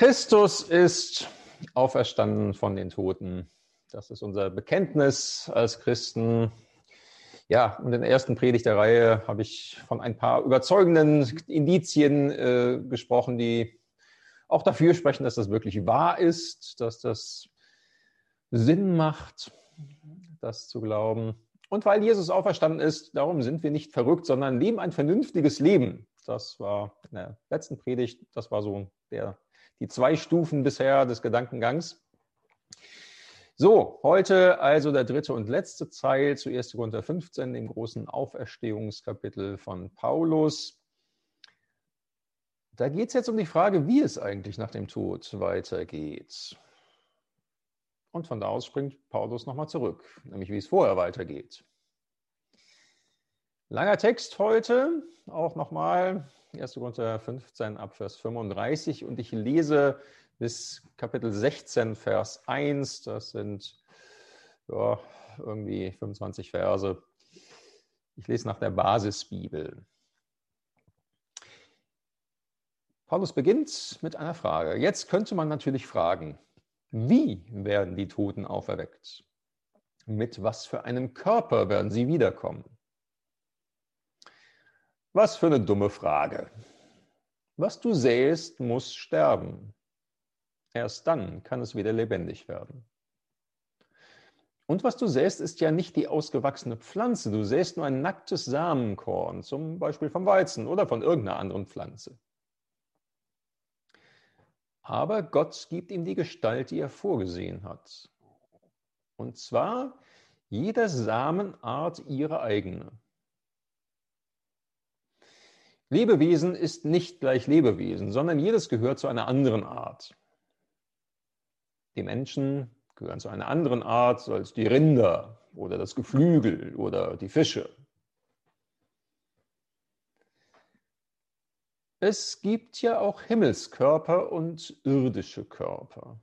Christus ist auferstanden von den Toten. Das ist unser Bekenntnis als Christen. Ja, in der ersten Predigt der Reihe habe ich von ein paar überzeugenden Indizien äh, gesprochen, die auch dafür sprechen, dass das wirklich wahr ist, dass das Sinn macht, das zu glauben. Und weil Jesus auferstanden ist, darum sind wir nicht verrückt, sondern leben ein vernünftiges Leben. Das war in der letzten Predigt, das war so der die zwei Stufen bisher des Gedankengangs. So, heute also der dritte und letzte Teil zu 1. Korinther 15, dem großen Auferstehungskapitel von Paulus. Da geht es jetzt um die Frage, wie es eigentlich nach dem Tod weitergeht. Und von da aus springt Paulus nochmal zurück, nämlich wie es vorher weitergeht. Langer Text heute, auch nochmal 1. Korinther 15 ab Vers 35 und ich lese bis Kapitel 16, Vers 1. Das sind ja, irgendwie 25 Verse. Ich lese nach der Basisbibel. Paulus beginnt mit einer Frage. Jetzt könnte man natürlich fragen, wie werden die Toten auferweckt? Mit was für einem Körper werden sie wiederkommen? Was für eine dumme Frage. Was du sähst, muss sterben. Erst dann kann es wieder lebendig werden. Und was du sähst, ist ja nicht die ausgewachsene Pflanze. Du sähst nur ein nacktes Samenkorn, zum Beispiel vom Weizen oder von irgendeiner anderen Pflanze. Aber Gott gibt ihm die Gestalt, die er vorgesehen hat. Und zwar jeder Samenart ihre eigene. Lebewesen ist nicht gleich Lebewesen, sondern jedes gehört zu einer anderen Art. Die Menschen gehören zu einer anderen Art als die Rinder oder das Geflügel oder die Fische. Es gibt ja auch Himmelskörper und irdische Körper.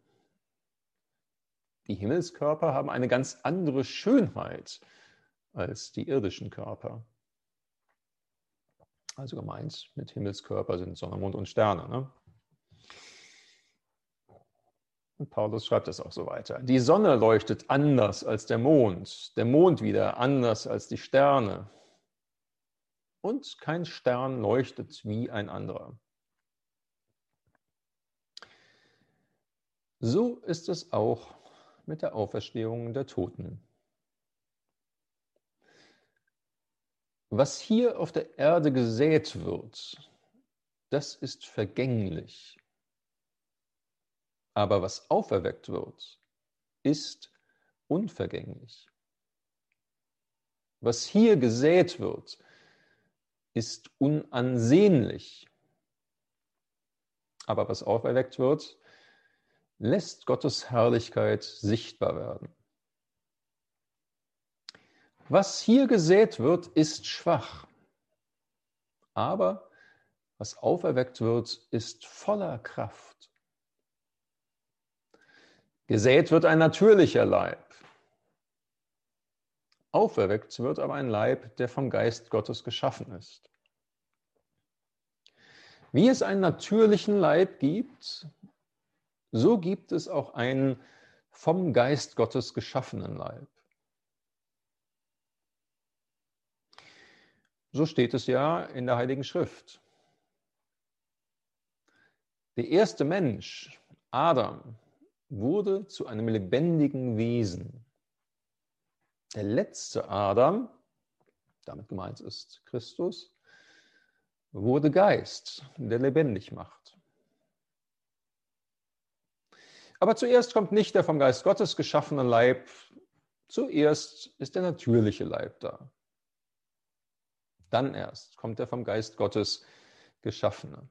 Die Himmelskörper haben eine ganz andere Schönheit als die irdischen Körper. Also gemeint mit Himmelskörper sind Sonne, Mond und Sterne. Ne? Und Paulus schreibt es auch so weiter. Die Sonne leuchtet anders als der Mond, der Mond wieder anders als die Sterne. Und kein Stern leuchtet wie ein anderer. So ist es auch mit der Auferstehung der Toten. Was hier auf der Erde gesät wird, das ist vergänglich. Aber was auferweckt wird, ist unvergänglich. Was hier gesät wird, ist unansehnlich. Aber was auferweckt wird, lässt Gottes Herrlichkeit sichtbar werden. Was hier gesät wird, ist schwach. Aber was auferweckt wird, ist voller Kraft. Gesät wird ein natürlicher Leib. Auferweckt wird aber ein Leib, der vom Geist Gottes geschaffen ist. Wie es einen natürlichen Leib gibt, so gibt es auch einen vom Geist Gottes geschaffenen Leib. So steht es ja in der Heiligen Schrift. Der erste Mensch, Adam, wurde zu einem lebendigen Wesen. Der letzte Adam, damit gemeint ist Christus, wurde Geist, der lebendig macht. Aber zuerst kommt nicht der vom Geist Gottes geschaffene Leib, zuerst ist der natürliche Leib da. Dann erst kommt der vom Geist Gottes geschaffene.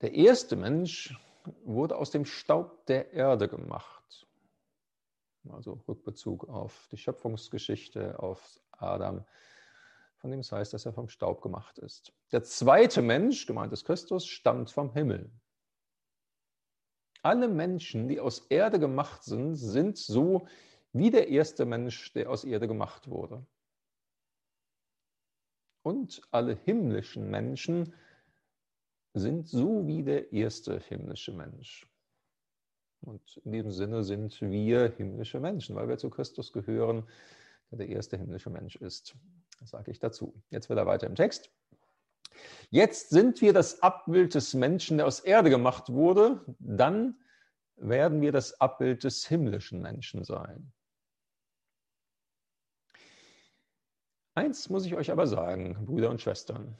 Der erste Mensch wurde aus dem Staub der Erde gemacht. Also Rückbezug auf die Schöpfungsgeschichte, auf Adam, von dem es heißt, dass er vom Staub gemacht ist. Der zweite Mensch, gemeint ist Christus, stammt vom Himmel. Alle Menschen, die aus Erde gemacht sind, sind so wie der erste Mensch, der aus Erde gemacht wurde. und alle himmlischen Menschen sind so wie der erste himmlische Mensch. Und in diesem Sinne sind wir himmlische Menschen, weil wir zu Christus gehören, der der erste himmlische Mensch ist. Das sage ich dazu. Jetzt wieder weiter im Text. Jetzt sind wir das Abbild des Menschen, der aus Erde gemacht wurde. Dann werden wir das Abbild des himmlischen Menschen sein. Eins muss ich euch aber sagen, Brüder und Schwestern.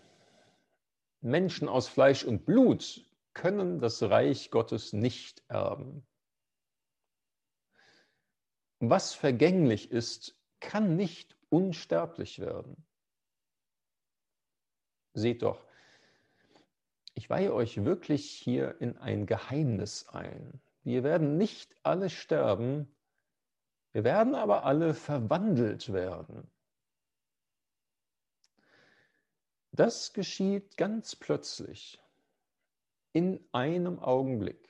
Menschen aus Fleisch und Blut können das Reich Gottes nicht erben. Was vergänglich ist, kann nicht unsterblich werden. Seht doch, ich weihe euch wirklich hier in ein Geheimnis ein. Wir werden nicht alle sterben, wir werden aber alle verwandelt werden. Das geschieht ganz plötzlich, in einem Augenblick,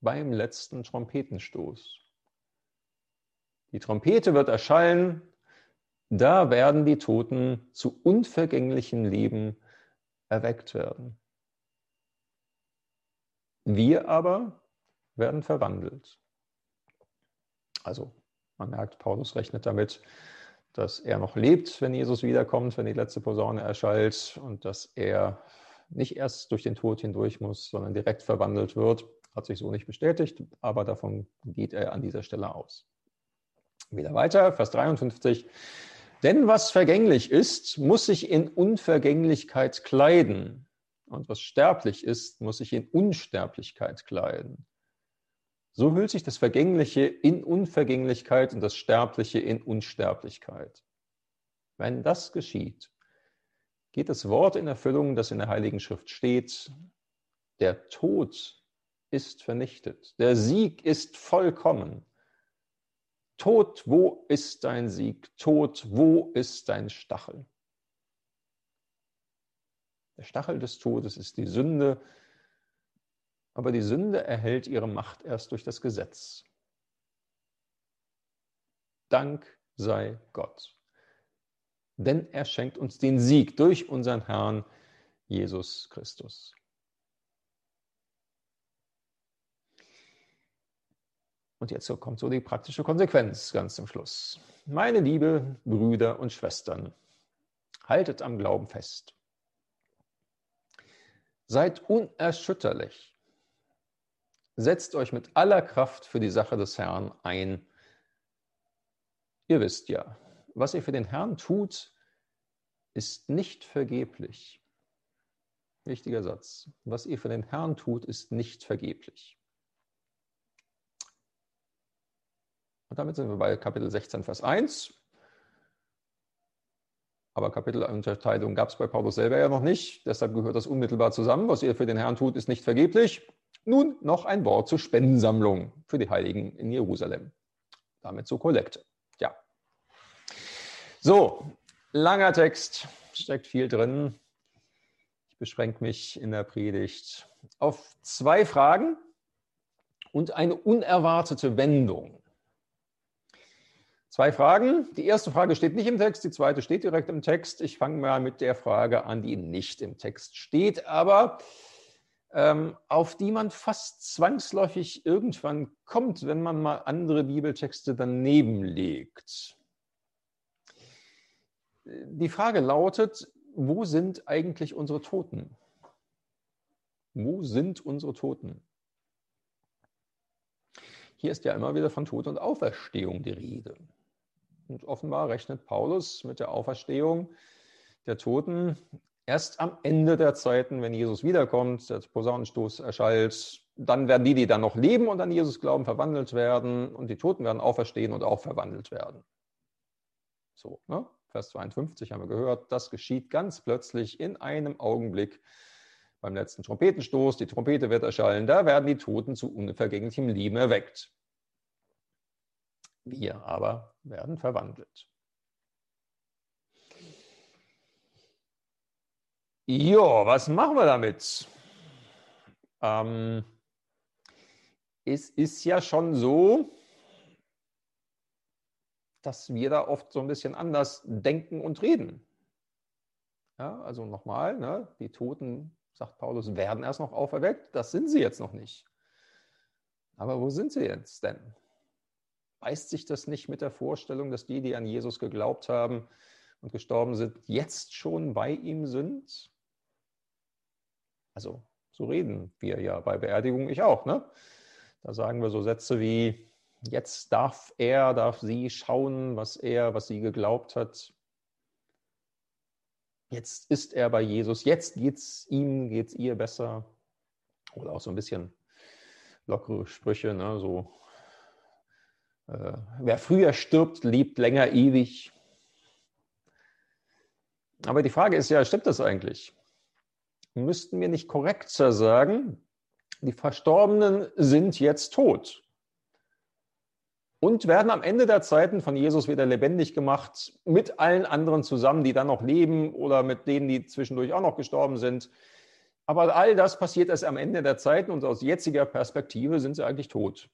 beim letzten Trompetenstoß. Die Trompete wird erschallen, da werden die Toten zu unvergänglichem Leben erweckt werden. Wir aber werden verwandelt. Also man merkt, Paulus rechnet damit, dass er noch lebt, wenn Jesus wiederkommt, wenn die letzte Posaune erschallt und dass er nicht erst durch den Tod hindurch muss, sondern direkt verwandelt wird. Hat sich so nicht bestätigt, aber davon geht er an dieser Stelle aus. Wieder weiter, Vers 53. Denn was vergänglich ist, muss sich in Unvergänglichkeit kleiden. Und was sterblich ist, muss sich in Unsterblichkeit kleiden. So hüllt sich das Vergängliche in Unvergänglichkeit und das Sterbliche in Unsterblichkeit. Wenn das geschieht, geht das Wort in Erfüllung, das in der Heiligen Schrift steht, der Tod ist vernichtet, der Sieg ist vollkommen. Tod, wo ist dein Sieg? Tod, wo ist dein Stachel? Der Stachel des Todes ist die Sünde, aber die Sünde erhält ihre Macht erst durch das Gesetz. Dank sei Gott. Denn er schenkt uns den Sieg durch unseren Herrn Jesus Christus. Und jetzt kommt so die praktische Konsequenz ganz zum Schluss. Meine liebe Brüder und Schwestern, haltet am Glauben fest. Seid unerschütterlich Setzt euch mit aller Kraft für die Sache des Herrn ein. Ihr wisst ja, was ihr für den Herrn tut, ist nicht vergeblich. Wichtiger Satz. Was ihr für den Herrn tut, ist nicht vergeblich. Und damit sind wir bei Kapitel 16, Vers 1. Aber Kapitelunterteilung gab es bei Paulus selber ja noch nicht. Deshalb gehört das unmittelbar zusammen. Was ihr für den Herrn tut, ist nicht vergeblich. Nun noch ein Wort zur Spendensammlung für die Heiligen in Jerusalem. Damit zur Kollekte. Ja. So, langer Text, steckt viel drin. Ich beschränke mich in der Predigt auf zwei Fragen und eine unerwartete Wendung. Zwei Fragen. Die erste Frage steht nicht im Text, die zweite steht direkt im Text. Ich fange mal mit der Frage an, die nicht im Text steht, aber auf die man fast zwangsläufig irgendwann kommt, wenn man mal andere Bibeltexte daneben legt. Die Frage lautet, wo sind eigentlich unsere Toten? Wo sind unsere Toten? Hier ist ja immer wieder von Tod und Auferstehung die Rede. Und offenbar rechnet Paulus mit der Auferstehung der Toten Erst am Ende der Zeiten, wenn Jesus wiederkommt, der Posaunenstoß erschallt, dann werden die, die dann noch leben und an Jesus glauben, verwandelt werden und die Toten werden auferstehen und auch verwandelt werden. So, ne? Vers 52 haben wir gehört, das geschieht ganz plötzlich in einem Augenblick beim letzten Trompetenstoß. Die Trompete wird erschallen, da werden die Toten zu unvergänglichem Leben erweckt. Wir aber werden verwandelt. Ja, was machen wir damit? Ähm, es ist ja schon so, dass wir da oft so ein bisschen anders denken und reden. Ja, also nochmal, ne, die Toten, sagt Paulus, werden erst noch auferweckt. Das sind sie jetzt noch nicht. Aber wo sind sie jetzt denn? Beißt sich das nicht mit der Vorstellung, dass die, die an Jesus geglaubt haben und gestorben sind, jetzt schon bei ihm sind? Also, so reden wir ja bei Beerdigung, ich auch. Ne? Da sagen wir so Sätze wie, jetzt darf er, darf sie schauen, was er, was sie geglaubt hat. Jetzt ist er bei Jesus, jetzt geht es ihm, geht es ihr besser. Oder auch so ein bisschen lockere Sprüche, ne? so äh, wer früher stirbt, lebt länger ewig. Aber die Frage ist ja, stimmt das eigentlich? Müssten wir nicht korrekter sagen, die Verstorbenen sind jetzt tot und werden am Ende der Zeiten von Jesus wieder lebendig gemacht, mit allen anderen zusammen, die dann noch leben oder mit denen, die zwischendurch auch noch gestorben sind. Aber all das passiert erst am Ende der Zeiten und aus jetziger Perspektive sind sie eigentlich tot.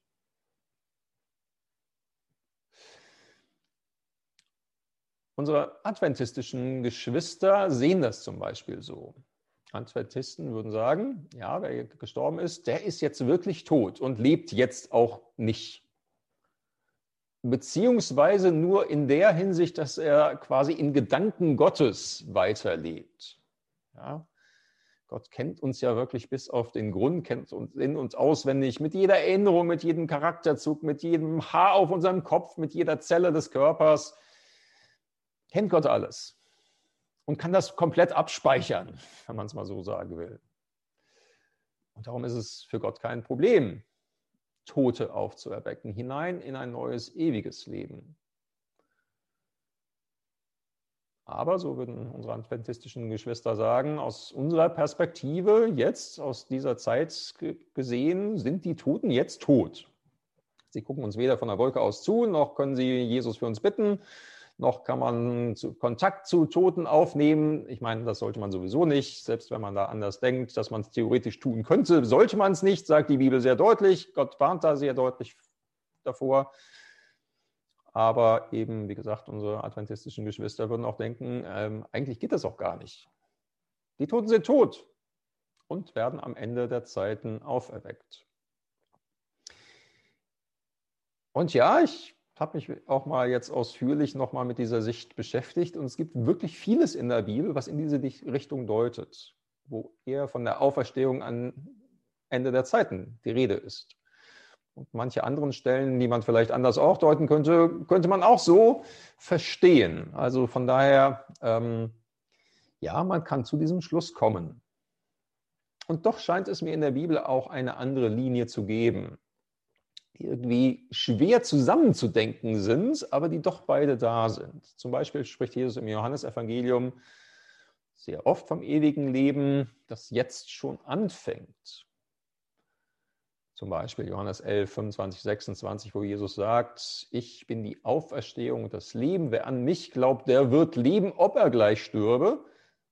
Unsere adventistischen Geschwister sehen das zum Beispiel so. Adventisten würden sagen, ja, wer gestorben ist, der ist jetzt wirklich tot und lebt jetzt auch nicht beziehungsweise nur in der Hinsicht, dass er quasi in Gedanken Gottes weiterlebt. Ja? Gott kennt uns ja wirklich bis auf den Grund, kennt uns in uns auswendig, mit jeder Erinnerung, mit jedem Charakterzug, mit jedem Haar auf unserem Kopf, mit jeder Zelle des Körpers. Kennt Gott alles und kann das komplett abspeichern, wenn man es mal so sagen will. Und darum ist es für Gott kein Problem, Tote aufzuerwecken, hinein in ein neues, ewiges Leben. Aber, so würden unsere adventistischen Geschwister sagen, aus unserer Perspektive jetzt, aus dieser Zeit gesehen, sind die Toten jetzt tot. Sie gucken uns weder von der Wolke aus zu, noch können sie Jesus für uns bitten, noch kann man Kontakt zu Toten aufnehmen. Ich meine, das sollte man sowieso nicht, selbst wenn man da anders denkt, dass man es theoretisch tun könnte, sollte man es nicht, sagt die Bibel sehr deutlich. Gott warnt da sehr deutlich davor. Aber eben, wie gesagt, unsere adventistischen Geschwister würden auch denken, ähm, eigentlich geht das auch gar nicht. Die Toten sind tot und werden am Ende der Zeiten auferweckt. Und ja, ich habe mich auch mal jetzt ausführlich nochmal mit dieser Sicht beschäftigt und es gibt wirklich vieles in der Bibel, was in diese Richtung deutet, wo eher von der Auferstehung an Ende der Zeiten die Rede ist. Und manche anderen Stellen, die man vielleicht anders auch deuten könnte, könnte man auch so verstehen. Also von daher, ähm, ja, man kann zu diesem Schluss kommen. Und doch scheint es mir in der Bibel auch eine andere Linie zu geben irgendwie schwer zusammenzudenken sind, aber die doch beide da sind. Zum Beispiel spricht Jesus im Johannesevangelium sehr oft vom ewigen Leben, das jetzt schon anfängt. Zum Beispiel Johannes 11, 25, 26, wo Jesus sagt, ich bin die Auferstehung und das Leben. Wer an mich glaubt, der wird leben, ob er gleich stürbe.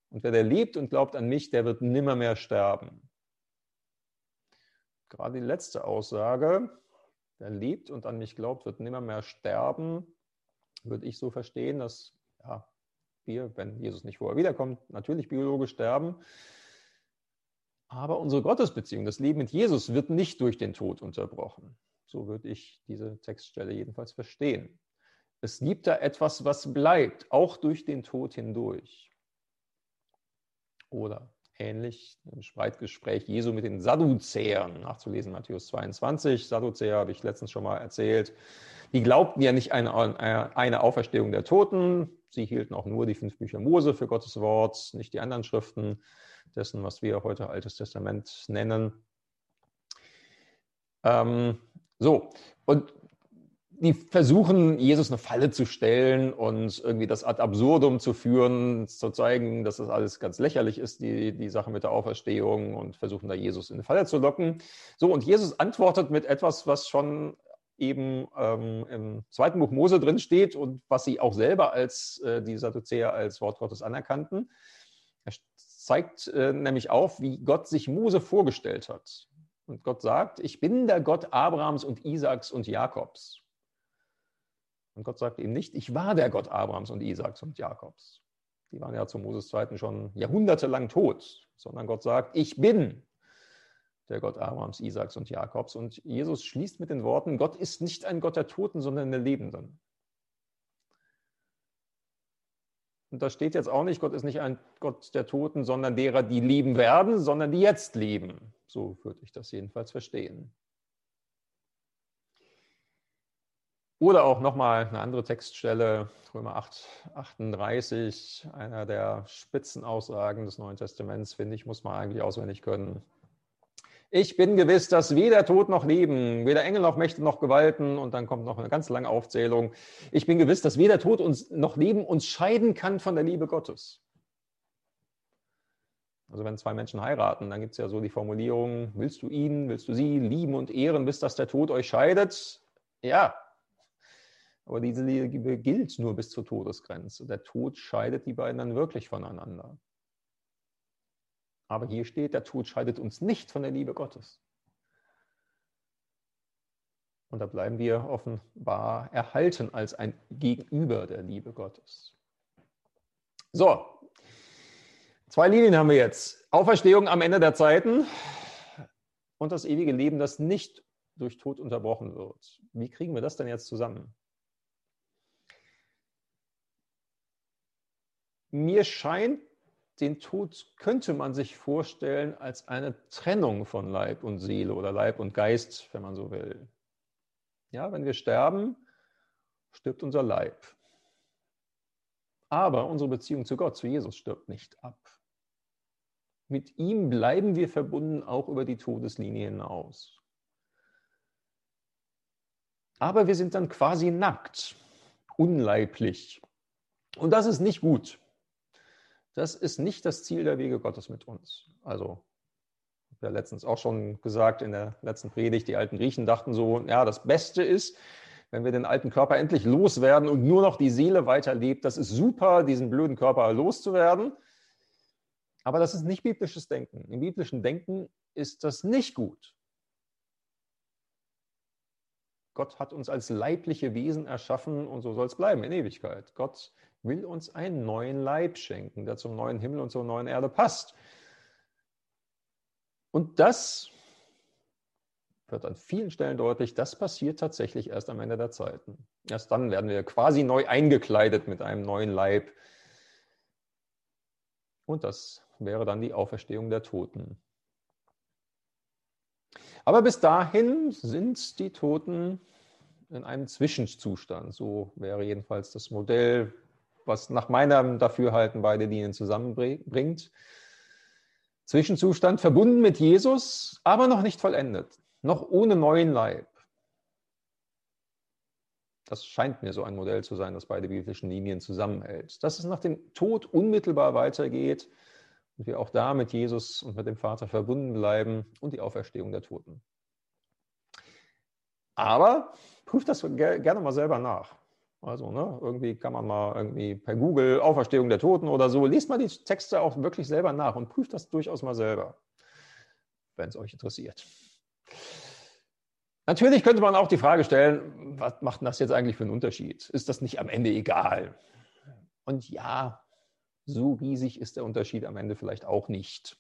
Und wer der lebt und glaubt an mich, der wird nimmermehr sterben. Gerade die letzte Aussage Wer lebt und an mich glaubt, wird nimmer mehr sterben, würde ich so verstehen, dass ja, wir, wenn Jesus nicht vorher wiederkommt, natürlich biologisch sterben. Aber unsere Gottesbeziehung, das Leben mit Jesus, wird nicht durch den Tod unterbrochen. So würde ich diese Textstelle jedenfalls verstehen. Es gibt da etwas, was bleibt, auch durch den Tod hindurch. Oder ähnlich im Streitgespräch Jesu mit den Sadduzäern, nachzulesen Matthäus 22. Sadduzäer habe ich letztens schon mal erzählt. Die glaubten ja nicht eine, eine Auferstehung der Toten. Sie hielten auch nur die fünf Bücher Mose für Gottes Wort, nicht die anderen Schriften dessen, was wir heute Altes Testament nennen. Ähm, so, und die versuchen, Jesus eine Falle zu stellen und irgendwie das ad absurdum zu führen, zu zeigen, dass das alles ganz lächerlich ist, die, die Sache mit der Auferstehung und versuchen da Jesus in eine Falle zu locken. So, und Jesus antwortet mit etwas, was schon eben ähm, im zweiten Buch Mose drin steht und was sie auch selber als äh, die Sadduzäer als Wort Gottes anerkannten. Er zeigt äh, nämlich auf, wie Gott sich Mose vorgestellt hat. Und Gott sagt, ich bin der Gott Abrahams und Isaaks und Jakobs. Und Gott sagt ihm nicht, ich war der Gott Abrahams und Isaaks und Jakobs. Die waren ja zu Moses Zeiten schon jahrhundertelang tot, sondern Gott sagt, ich bin der Gott Abrahams, Isaaks und Jakobs. Und Jesus schließt mit den Worten, Gott ist nicht ein Gott der Toten, sondern der Lebenden. Und da steht jetzt auch nicht, Gott ist nicht ein Gott der Toten, sondern derer, die leben werden, sondern die jetzt leben. So würde ich das jedenfalls verstehen. Oder auch nochmal eine andere Textstelle, Römer 8, 38, einer der Spitzenaussagen des Neuen Testaments, finde ich, muss man eigentlich auswendig können. Ich bin gewiss, dass weder Tod noch Leben, weder Engel noch Mächte noch Gewalten, und dann kommt noch eine ganz lange Aufzählung. Ich bin gewiss, dass weder Tod uns noch Leben uns scheiden kann von der Liebe Gottes. Also wenn zwei Menschen heiraten, dann gibt es ja so die Formulierung, willst du ihn, willst du sie lieben und ehren, bis dass der Tod euch scheidet? Ja, aber diese Liebe gilt nur bis zur Todesgrenze. Der Tod scheidet die beiden dann wirklich voneinander. Aber hier steht, der Tod scheidet uns nicht von der Liebe Gottes. Und da bleiben wir offenbar erhalten als ein Gegenüber der Liebe Gottes. So, zwei Linien haben wir jetzt. Auferstehung am Ende der Zeiten und das ewige Leben, das nicht durch Tod unterbrochen wird. Wie kriegen wir das denn jetzt zusammen? Mir scheint, den Tod könnte man sich vorstellen als eine Trennung von Leib und Seele oder Leib und Geist, wenn man so will. Ja, wenn wir sterben, stirbt unser Leib. Aber unsere Beziehung zu Gott, zu Jesus, stirbt nicht ab. Mit ihm bleiben wir verbunden auch über die Todeslinie hinaus. Aber wir sind dann quasi nackt, unleiblich. Und das ist nicht gut. Das ist nicht das Ziel der Wege Gottes mit uns. Also, ich habe ja letztens auch schon gesagt in der letzten Predigt, die alten Griechen dachten so, ja, das Beste ist, wenn wir den alten Körper endlich loswerden und nur noch die Seele weiterlebt. Das ist super, diesen blöden Körper loszuwerden. Aber das ist nicht biblisches Denken. Im biblischen Denken ist das nicht gut. Gott hat uns als leibliche Wesen erschaffen und so soll es bleiben in Ewigkeit. Gott will uns einen neuen Leib schenken, der zum neuen Himmel und zur neuen Erde passt. Und das wird an vielen Stellen deutlich, das passiert tatsächlich erst am Ende der Zeiten. Erst dann werden wir quasi neu eingekleidet mit einem neuen Leib. Und das wäre dann die Auferstehung der Toten. Aber bis dahin sind die Toten in einem Zwischenzustand. So wäre jedenfalls das Modell, was nach meinem Dafürhalten beide Linien zusammenbringt. Zwischenzustand verbunden mit Jesus, aber noch nicht vollendet, noch ohne neuen Leib. Das scheint mir so ein Modell zu sein, das beide biblischen Linien zusammenhält. Dass es nach dem Tod unmittelbar weitergeht und wir auch da mit Jesus und mit dem Vater verbunden bleiben und die Auferstehung der Toten. Aber prüft das gerne mal selber nach. Also ne, irgendwie kann man mal irgendwie per Google Auferstehung der Toten oder so, liest mal die Texte auch wirklich selber nach und prüft das durchaus mal selber, wenn es euch interessiert. Natürlich könnte man auch die Frage stellen, was macht das jetzt eigentlich für einen Unterschied? Ist das nicht am Ende egal? Und ja, so riesig ist der Unterschied am Ende vielleicht auch nicht.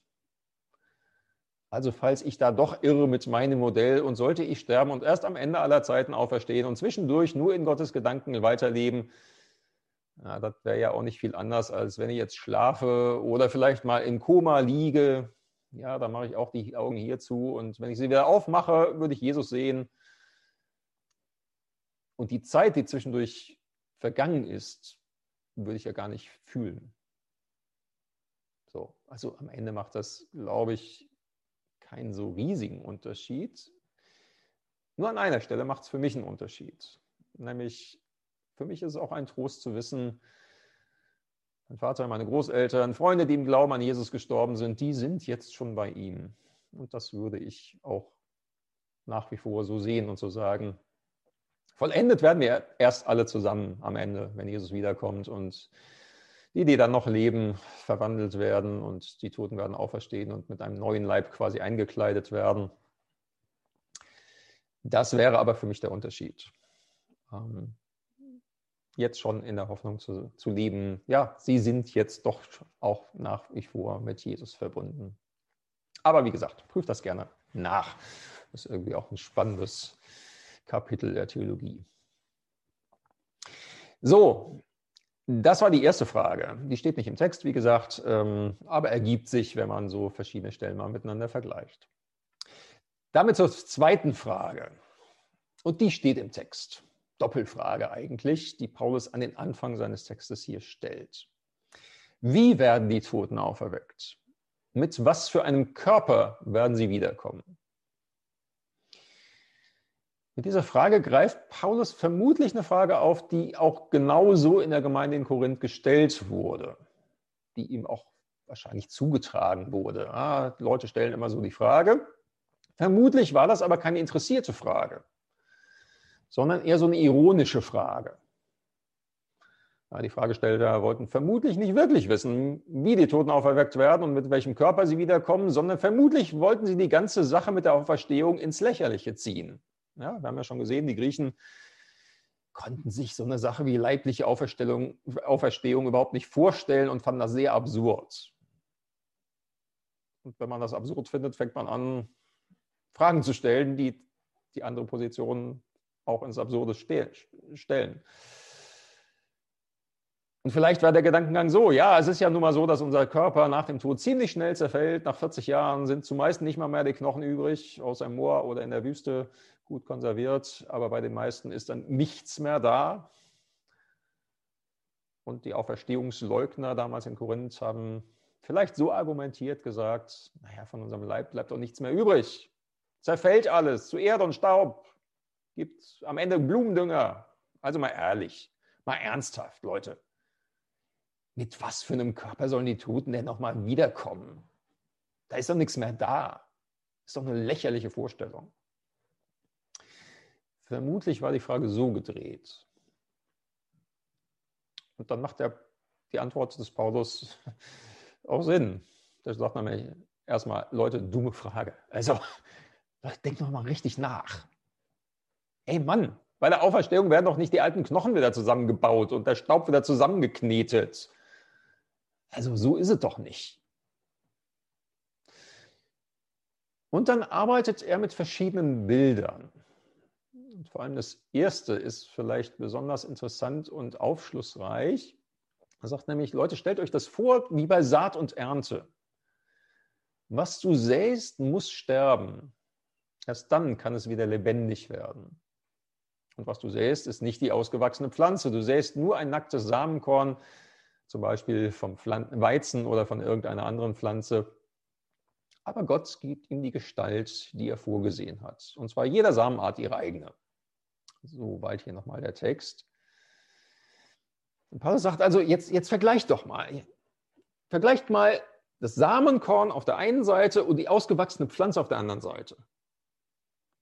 Also falls ich da doch irre mit meinem Modell und sollte ich sterben und erst am Ende aller Zeiten auferstehen und zwischendurch nur in Gottes Gedanken weiterleben, ja, das wäre ja auch nicht viel anders, als wenn ich jetzt schlafe oder vielleicht mal im Koma liege. Ja, da mache ich auch die Augen hier zu und wenn ich sie wieder aufmache, würde ich Jesus sehen. Und die Zeit, die zwischendurch vergangen ist, würde ich ja gar nicht fühlen. So, also am Ende macht das, glaube ich, keinen so riesigen Unterschied. Nur an einer Stelle macht es für mich einen Unterschied. Nämlich, für mich ist es auch ein Trost zu wissen, mein Vater, meine Großeltern, Freunde, die im Glauben an Jesus gestorben sind, die sind jetzt schon bei ihm. Und das würde ich auch nach wie vor so sehen und so sagen. Vollendet werden wir erst alle zusammen am Ende, wenn Jesus wiederkommt. Und die, die dann noch leben, verwandelt werden und die Toten werden auferstehen und mit einem neuen Leib quasi eingekleidet werden. Das wäre aber für mich der Unterschied. Ähm, jetzt schon in der Hoffnung zu, zu leben, ja, sie sind jetzt doch auch nach wie vor mit Jesus verbunden. Aber wie gesagt, prüft das gerne nach. Das ist irgendwie auch ein spannendes Kapitel der Theologie. So, das war die erste Frage. Die steht nicht im Text, wie gesagt, ähm, aber ergibt sich, wenn man so verschiedene Stellen mal miteinander vergleicht. Damit zur zweiten Frage. Und die steht im Text. Doppelfrage eigentlich, die Paulus an den Anfang seines Textes hier stellt. Wie werden die Toten auferweckt? Mit was für einem Körper werden sie wiederkommen? Mit dieser Frage greift Paulus vermutlich eine Frage auf, die auch genauso in der Gemeinde in Korinth gestellt wurde, die ihm auch wahrscheinlich zugetragen wurde. Ah, Leute stellen immer so die Frage. Vermutlich war das aber keine interessierte Frage sondern eher so eine ironische Frage. Die Fragesteller wollten vermutlich nicht wirklich wissen, wie die Toten auferweckt werden und mit welchem Körper sie wiederkommen, sondern vermutlich wollten sie die ganze Sache mit der Auferstehung ins Lächerliche ziehen. Ja, wir haben ja schon gesehen, die Griechen konnten sich so eine Sache wie leibliche Auferstehung, Auferstehung überhaupt nicht vorstellen und fanden das sehr absurd. Und wenn man das absurd findet, fängt man an, Fragen zu stellen, die die andere Position auch ins Absurde stellen. Und vielleicht war der Gedankengang so, ja, es ist ja nun mal so, dass unser Körper nach dem Tod ziemlich schnell zerfällt. Nach 40 Jahren sind zumeist nicht mal mehr die Knochen übrig, außer im Moor oder in der Wüste gut konserviert. Aber bei den meisten ist dann nichts mehr da. Und die Auferstehungsleugner damals in Korinth haben vielleicht so argumentiert gesagt, naja, von unserem Leib bleibt doch nichts mehr übrig. Zerfällt alles zu Erde und Staub gibt am Ende Blumendünger. Also mal ehrlich, mal ernsthaft, Leute. Mit was für einem Körper sollen die Toten denn nochmal wiederkommen? Da ist doch nichts mehr da. Ist doch eine lächerliche Vorstellung. Vermutlich war die Frage so gedreht. Und dann macht der, die Antwort des Paulus auch Sinn. Da sagt nämlich erstmal, Leute, dumme Frage. Also, denkt noch mal richtig nach. Ey Mann, bei der Auferstehung werden doch nicht die alten Knochen wieder zusammengebaut und der Staub wieder zusammengeknetet. Also so ist es doch nicht. Und dann arbeitet er mit verschiedenen Bildern. Und vor allem das erste ist vielleicht besonders interessant und aufschlussreich. Er sagt nämlich, Leute, stellt euch das vor wie bei Saat und Ernte. Was du säst, muss sterben. Erst dann kann es wieder lebendig werden. Und was du säst, ist nicht die ausgewachsene Pflanze. Du säst nur ein nacktes Samenkorn, zum Beispiel vom Weizen oder von irgendeiner anderen Pflanze. Aber Gott gibt ihm die Gestalt, die er vorgesehen hat. Und zwar jeder Samenart ihre eigene. Soweit hier nochmal der Text. Und Paulus sagt also, jetzt, jetzt vergleicht doch mal. Vergleicht mal das Samenkorn auf der einen Seite und die ausgewachsene Pflanze auf der anderen Seite.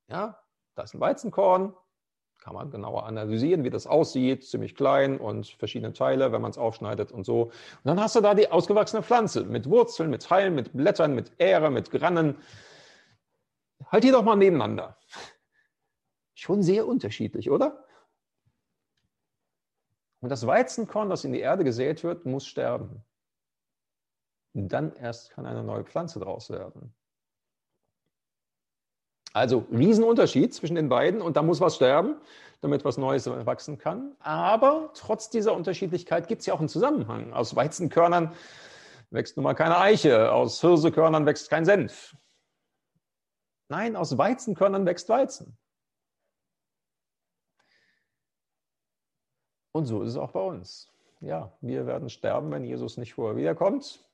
Ja, da ist ein Weizenkorn, kann man genauer analysieren, wie das aussieht, ziemlich klein und verschiedene Teile, wenn man es aufschneidet und so. Und dann hast du da die ausgewachsene Pflanze mit Wurzeln, mit Teilen, mit Blättern, mit Ähre, mit Grannen. Halt die doch mal nebeneinander. Schon sehr unterschiedlich, oder? Und das Weizenkorn, das in die Erde gesät wird, muss sterben. Und dann erst kann eine neue Pflanze draus werden. Also Riesenunterschied zwischen den beiden und da muss was sterben, damit was Neues wachsen kann. Aber trotz dieser Unterschiedlichkeit gibt es ja auch einen Zusammenhang. Aus Weizenkörnern wächst nun mal keine Eiche, aus Hirsekörnern wächst kein Senf. Nein, aus Weizenkörnern wächst Weizen. Und so ist es auch bei uns. Ja, wir werden sterben, wenn Jesus nicht vorher wiederkommt.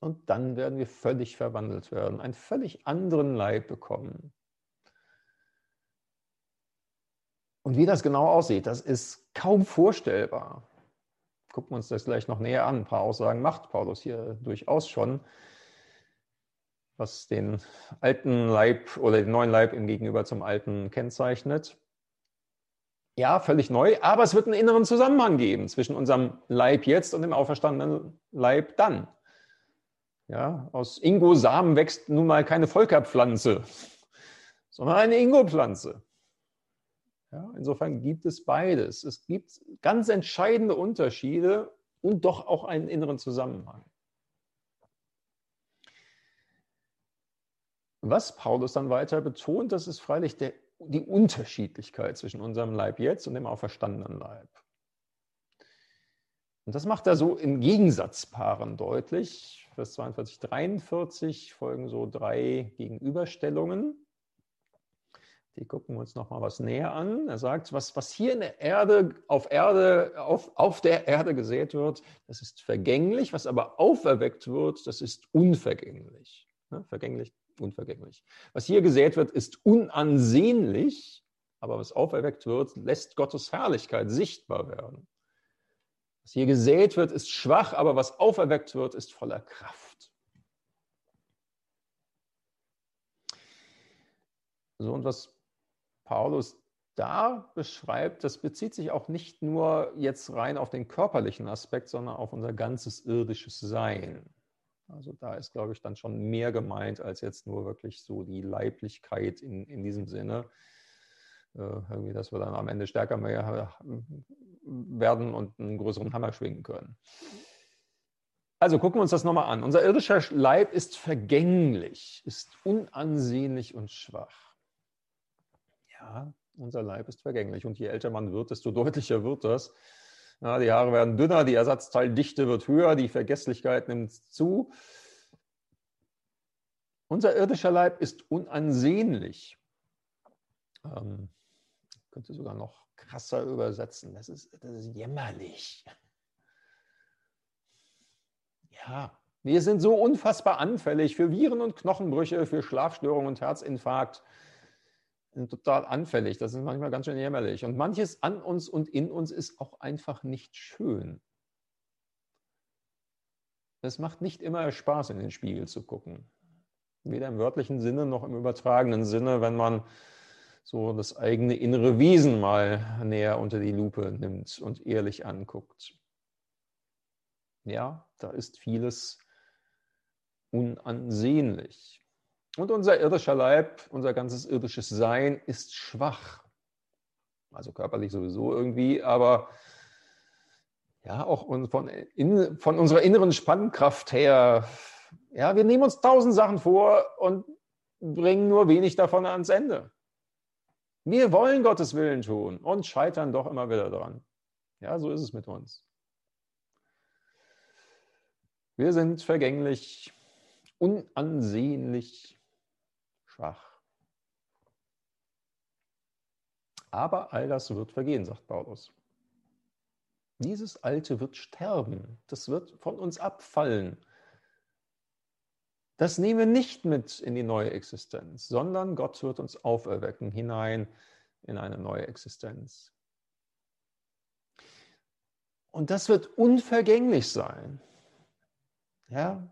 Und dann werden wir völlig verwandelt werden, einen völlig anderen Leib bekommen. Und wie das genau aussieht, das ist kaum vorstellbar. Gucken wir uns das gleich noch näher an. Ein paar Aussagen macht Paulus hier durchaus schon, was den alten Leib oder den neuen Leib im Gegenüber zum alten kennzeichnet. Ja, völlig neu, aber es wird einen inneren Zusammenhang geben zwischen unserem Leib jetzt und dem auferstandenen Leib dann. Ja, aus Ingo-Samen wächst nun mal keine Volkerpflanze, sondern eine Ingo-Pflanze. Ja, insofern gibt es beides. Es gibt ganz entscheidende Unterschiede und doch auch einen inneren Zusammenhang. Was Paulus dann weiter betont, das ist freilich der, die Unterschiedlichkeit zwischen unserem Leib jetzt und dem auferstandenen Leib. Und das macht er so in Gegensatzpaaren deutlich. Vers 42, 43 folgen so drei Gegenüberstellungen. Die gucken wir uns nochmal was näher an. Er sagt, was, was hier in der Erde, auf Erde, auf, auf der Erde gesät wird, das ist vergänglich, was aber auferweckt wird, das ist unvergänglich. Ne? Vergänglich, unvergänglich. Was hier gesät wird, ist unansehnlich, aber was auferweckt wird, lässt Gottes Herrlichkeit sichtbar werden. Was hier gesät wird, ist schwach, aber was auferweckt wird, ist voller Kraft. So, und was Paulus da beschreibt, das bezieht sich auch nicht nur jetzt rein auf den körperlichen Aspekt, sondern auf unser ganzes irdisches Sein. Also da ist, glaube ich, dann schon mehr gemeint als jetzt nur wirklich so die Leiblichkeit in, in diesem Sinne. Äh, irgendwie, dass wir dann am Ende stärker mehr werden und einen größeren Hammer schwingen können. Also gucken wir uns das nochmal an. Unser irdischer Leib ist vergänglich, ist unansehnlich und schwach ja, unser Leib ist vergänglich und je älter man wird, desto deutlicher wird das. Ja, die Haare werden dünner, die Ersatzteildichte wird höher, die Vergesslichkeit nimmt zu. Unser irdischer Leib ist unansehnlich. Ähm, könnte sogar noch krasser übersetzen. Das ist, das ist jämmerlich. Ja, wir sind so unfassbar anfällig für Viren und Knochenbrüche, für Schlafstörungen und Herzinfarkt total anfällig. Das ist manchmal ganz schön jämmerlich. Und manches an uns und in uns ist auch einfach nicht schön. Es macht nicht immer Spaß, in den Spiegel zu gucken. Weder im wörtlichen Sinne noch im übertragenen Sinne, wenn man so das eigene innere Wesen mal näher unter die Lupe nimmt und ehrlich anguckt. Ja, da ist vieles unansehnlich. Und unser irdischer Leib, unser ganzes irdisches Sein ist schwach. Also körperlich sowieso irgendwie, aber ja, auch von, in, von unserer inneren Spannkraft her, ja, wir nehmen uns tausend Sachen vor und bringen nur wenig davon ans Ende. Wir wollen Gottes Willen tun und scheitern doch immer wieder dran. Ja, so ist es mit uns. Wir sind vergänglich, unansehnlich, schwach. Aber all das wird vergehen, sagt Paulus. Dieses Alte wird sterben, das wird von uns abfallen. Das nehmen wir nicht mit in die neue Existenz, sondern Gott wird uns auferwecken hinein in eine neue Existenz. Und das wird unvergänglich sein. Ja,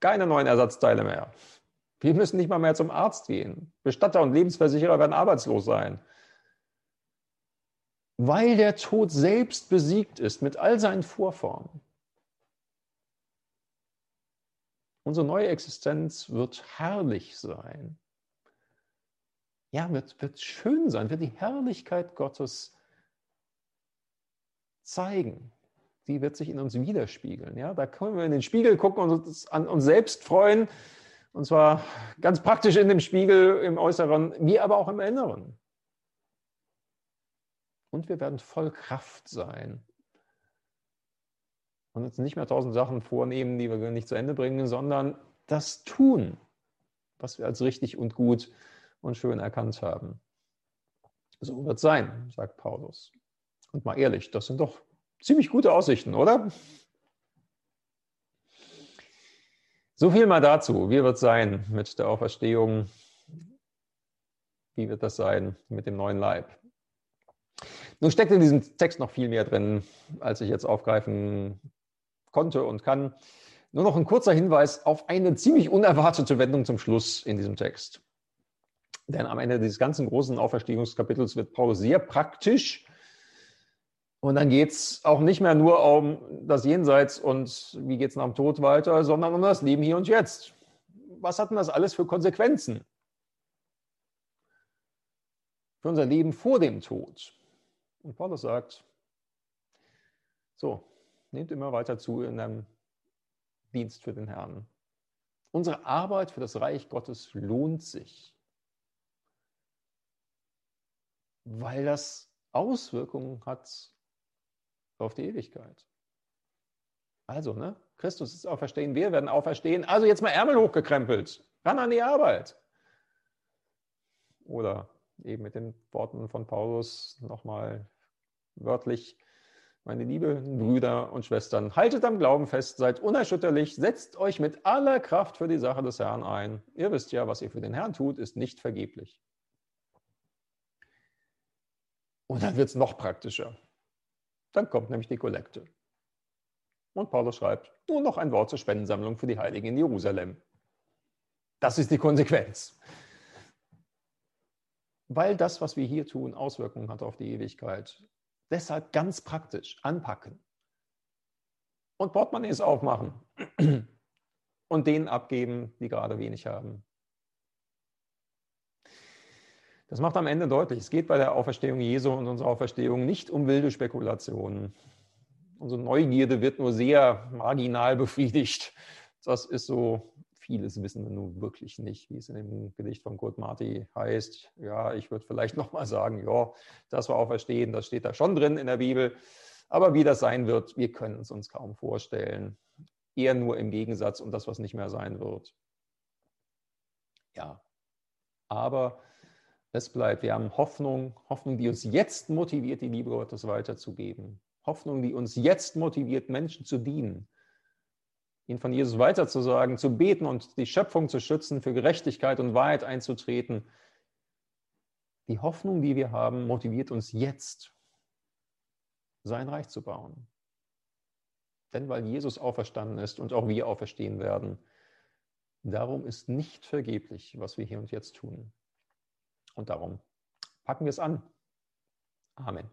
keine neuen Ersatzteile mehr. Wir müssen nicht mal mehr zum Arzt gehen. Bestatter und Lebensversicherer werden arbeitslos sein. Weil der Tod selbst besiegt ist mit all seinen Vorformen. Unsere neue Existenz wird herrlich sein. Ja, wird, wird schön sein, wird die Herrlichkeit Gottes zeigen. Die wird sich in uns widerspiegeln. Ja, da können wir in den Spiegel gucken und uns an uns selbst freuen und zwar ganz praktisch in dem Spiegel im Äußeren, wie aber auch im Inneren. Und wir werden voll Kraft sein. Und uns nicht mehr tausend Sachen vornehmen, die wir nicht zu Ende bringen, sondern das tun, was wir als richtig und gut und schön erkannt haben. So wird es sein, sagt Paulus. Und mal ehrlich, das sind doch ziemlich gute Aussichten, oder? So viel mal dazu. Wie wird es sein mit der Auferstehung? Wie wird das sein mit dem neuen Leib? Nun steckt in diesem Text noch viel mehr drin, als ich jetzt aufgreifen konnte und kann. Nur noch ein kurzer Hinweis auf eine ziemlich unerwartete Wendung zum Schluss in diesem Text. Denn am Ende dieses ganzen großen Auferstehungskapitels wird Paulus sehr praktisch und dann geht es auch nicht mehr nur um das Jenseits und wie geht es nach dem Tod weiter, sondern um das Leben hier und jetzt. Was hat denn das alles für Konsequenzen? für unser Leben vor dem Tod. Und Paulus sagt, so, nehmt immer weiter zu in einem Dienst für den Herrn. Unsere Arbeit für das Reich Gottes lohnt sich, weil das Auswirkungen hat auf die Ewigkeit. Also, ne? Christus ist auferstehen, wir werden auferstehen. Also jetzt mal Ärmel hochgekrempelt, ran an die Arbeit. Oder eben mit den Worten von Paulus nochmal wörtlich, meine lieben Brüder und Schwestern, haltet am Glauben fest, seid unerschütterlich, setzt euch mit aller Kraft für die Sache des Herrn ein. Ihr wisst ja, was ihr für den Herrn tut, ist nicht vergeblich. Und dann wird es noch praktischer. Dann kommt nämlich die Kollekte. Und Paulus schreibt, nur noch ein Wort zur Spendensammlung für die Heiligen in Jerusalem. Das ist die Konsequenz. Weil das, was wir hier tun, Auswirkungen hat auf die Ewigkeit. Deshalb ganz praktisch anpacken. Und Portemonnaies aufmachen. Und denen abgeben, die gerade wenig haben. Das macht am Ende deutlich, es geht bei der Auferstehung Jesu und unserer Auferstehung nicht um wilde Spekulationen. Unsere Neugierde wird nur sehr marginal befriedigt. Das ist so, vieles wissen wir nun wirklich nicht, wie es in dem Gedicht von Kurt Marti heißt. Ja, ich würde vielleicht nochmal sagen, ja, das war Auferstehen, das steht da schon drin in der Bibel. Aber wie das sein wird, wir können es uns kaum vorstellen. Eher nur im Gegensatz und das, was nicht mehr sein wird. Ja, aber es bleibt. Wir haben Hoffnung, Hoffnung, die uns jetzt motiviert, die Liebe Gottes weiterzugeben. Hoffnung, die uns jetzt motiviert, Menschen zu dienen. Ihnen von Jesus weiterzusagen, zu beten und die Schöpfung zu schützen, für Gerechtigkeit und Wahrheit einzutreten. Die Hoffnung, die wir haben, motiviert uns jetzt, sein Reich zu bauen. Denn weil Jesus auferstanden ist und auch wir auferstehen werden, darum ist nicht vergeblich, was wir hier und jetzt tun. Und darum packen wir es an. Amen.